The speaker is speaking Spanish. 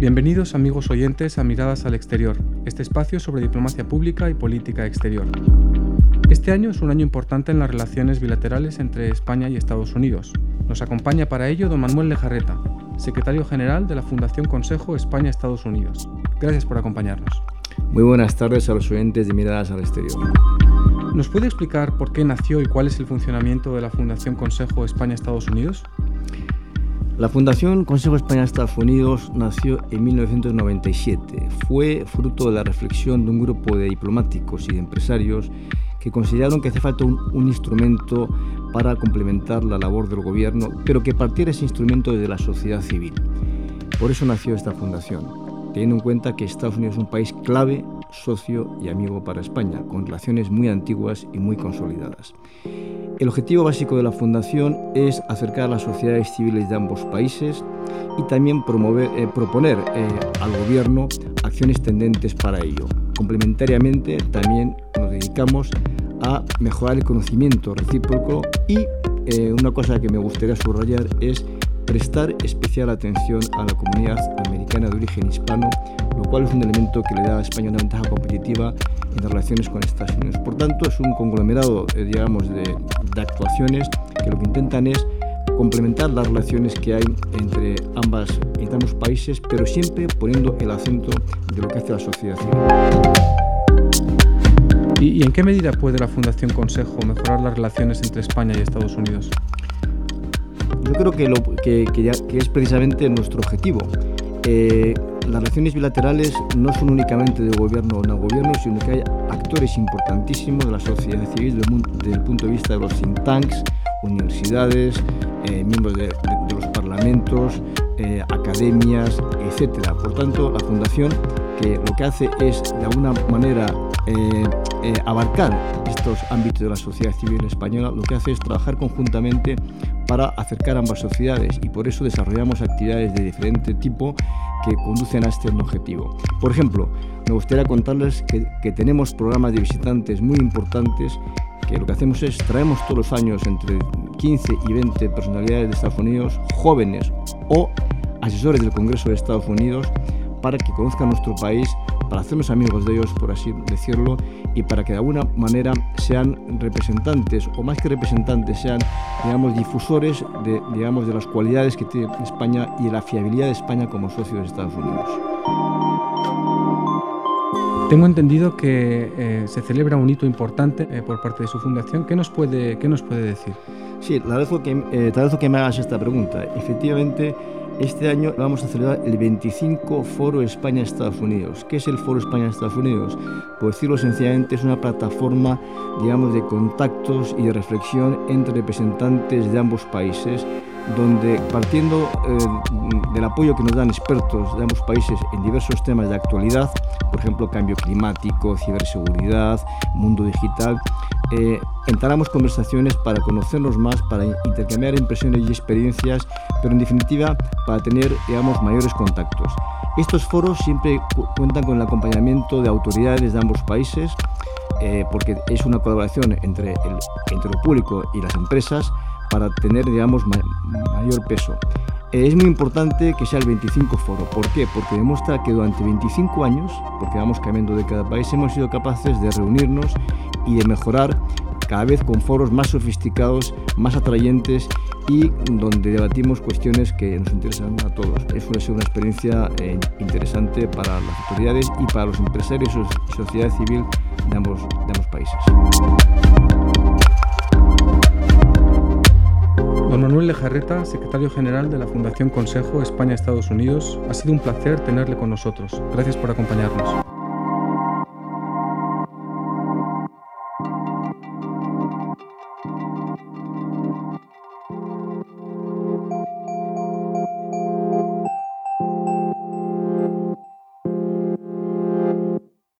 Bienvenidos amigos oyentes a Miradas al Exterior, este espacio sobre diplomacia pública y política exterior. Este año es un año importante en las relaciones bilaterales entre España y Estados Unidos. Nos acompaña para ello don Manuel Lejarreta, secretario general de la Fundación Consejo España-Estados Unidos. Gracias por acompañarnos. Muy buenas tardes a los oyentes de Miradas al Exterior. ¿Nos puede explicar por qué nació y cuál es el funcionamiento de la Fundación Consejo España-Estados Unidos? La Fundación Consejo España-Estados Unidos nació en 1997. Fue fruto de la reflexión de un grupo de diplomáticos y de empresarios que consideraron que hace falta un, un, instrumento para complementar la labor del gobierno, pero que partiera ese instrumento desde la sociedad civil. Por eso nació esta fundación, teniendo en cuenta que Estados Unidos es un país clave socio y amigo para España, con relaciones muy antiguas y muy consolidadas. El objetivo básico de la Fundación es acercar a las sociedades civiles de ambos países y también eh, proponer eh, al Gobierno acciones tendentes para ello. Complementariamente, también nos dedicamos a mejorar el conocimiento recíproco y eh, una cosa que me gustaría subrayar es prestar especial atención a la comunidad americana de origen hispano, lo cual es un elemento que le da a España una ventaja competitiva en las relaciones con Estados Unidos. Por tanto, es un conglomerado, eh, digamos, de, de actuaciones que lo que intentan es complementar las relaciones que hay entre, ambas, entre ambos países, pero siempre poniendo el acento de lo que hace la sociedad civil. ¿Y, en qué medida puede la Fundación Consejo mejorar las relaciones entre España y Estados Unidos? Yo creo que, lo, que, que, ya, que es precisamente nuestro objetivo. Eh, las relaciones bilaterales no son únicamente de gobierno o no gobierno, sino que hay actores importantísimos de la sociedad civil desde el punto de vista de los think tanks, universidades, eh, miembros de, de, de, los parlamentos, eh, academias, etc. Por tanto, la Fundación que lo que hace es, de alguna manera, eh, eh, abarcar estos ámbitos de la sociedad civil española, lo que hace es trabajar conjuntamente para acercar ambas sociedades y por eso desarrollamos actividades de diferente tipo que conducen a este objetivo. Por ejemplo, me gustaría contarles que, que tenemos programas de visitantes muy importantes que lo que hacemos es traemos todos los años entre 15 y 20 personalidades de Estados Unidos, jóvenes o asesores del Congreso de Estados Unidos, para que conozcan nuestro país, para hacernos amigos de ellos, por así decirlo, y para que de alguna manera sean representantes, o más que representantes, sean, digamos, difusores de, digamos, de las cualidades que tiene España y de la fiabilidad de España como socio de Estados Unidos. Tengo entendido que eh, se celebra un hito importante eh, por parte de su fundación. ¿Qué nos puede, qué nos puede decir? Sí, te agradezco que, eh, te agradezco que me hagas esta pregunta. Efectivamente, este año vamos a celebrar el 25 Foro España-Estados Unidos. ¿Qué es el Foro España-Estados Unidos? Por decirlo sencillamente, es una plataforma, digamos, de contactos y de reflexión entre representantes de ambos países, donde partiendo eh, del apoyo que nos dan expertos de ambos países en diversos temas de actualidad, por ejemplo, cambio climático, ciberseguridad, mundo digital, eh, entablamos conversaciones para conocernos más, para intercambiar impresiones y experiencias, pero en definitiva para tener, digamos, mayores contactos. Estos foros siempre cu cuentan con el acompañamiento de autoridades de ambos países, eh, porque es una colaboración entre, el, entre lo público y las empresas para tener, digamos, ma mayor peso. Eh, es muy importante que sea el 25 foro. ¿Por qué? Porque demuestra que durante 25 años, porque vamos cambiando de cada país, hemos sido capaces de reunirnos y de mejorar cada vez con foros más sofisticados, más atrayentes y donde debatimos cuestiones que nos interesan a todos. Es una, una experiencia eh, interesante para las autoridades y para los empresarios y sociedad civil de ambos, de ambos países. Manuel Lejarreta, secretario general de la Fundación Consejo España-Estados Unidos, ha sido un placer tenerle con nosotros. Gracias por acompañarnos.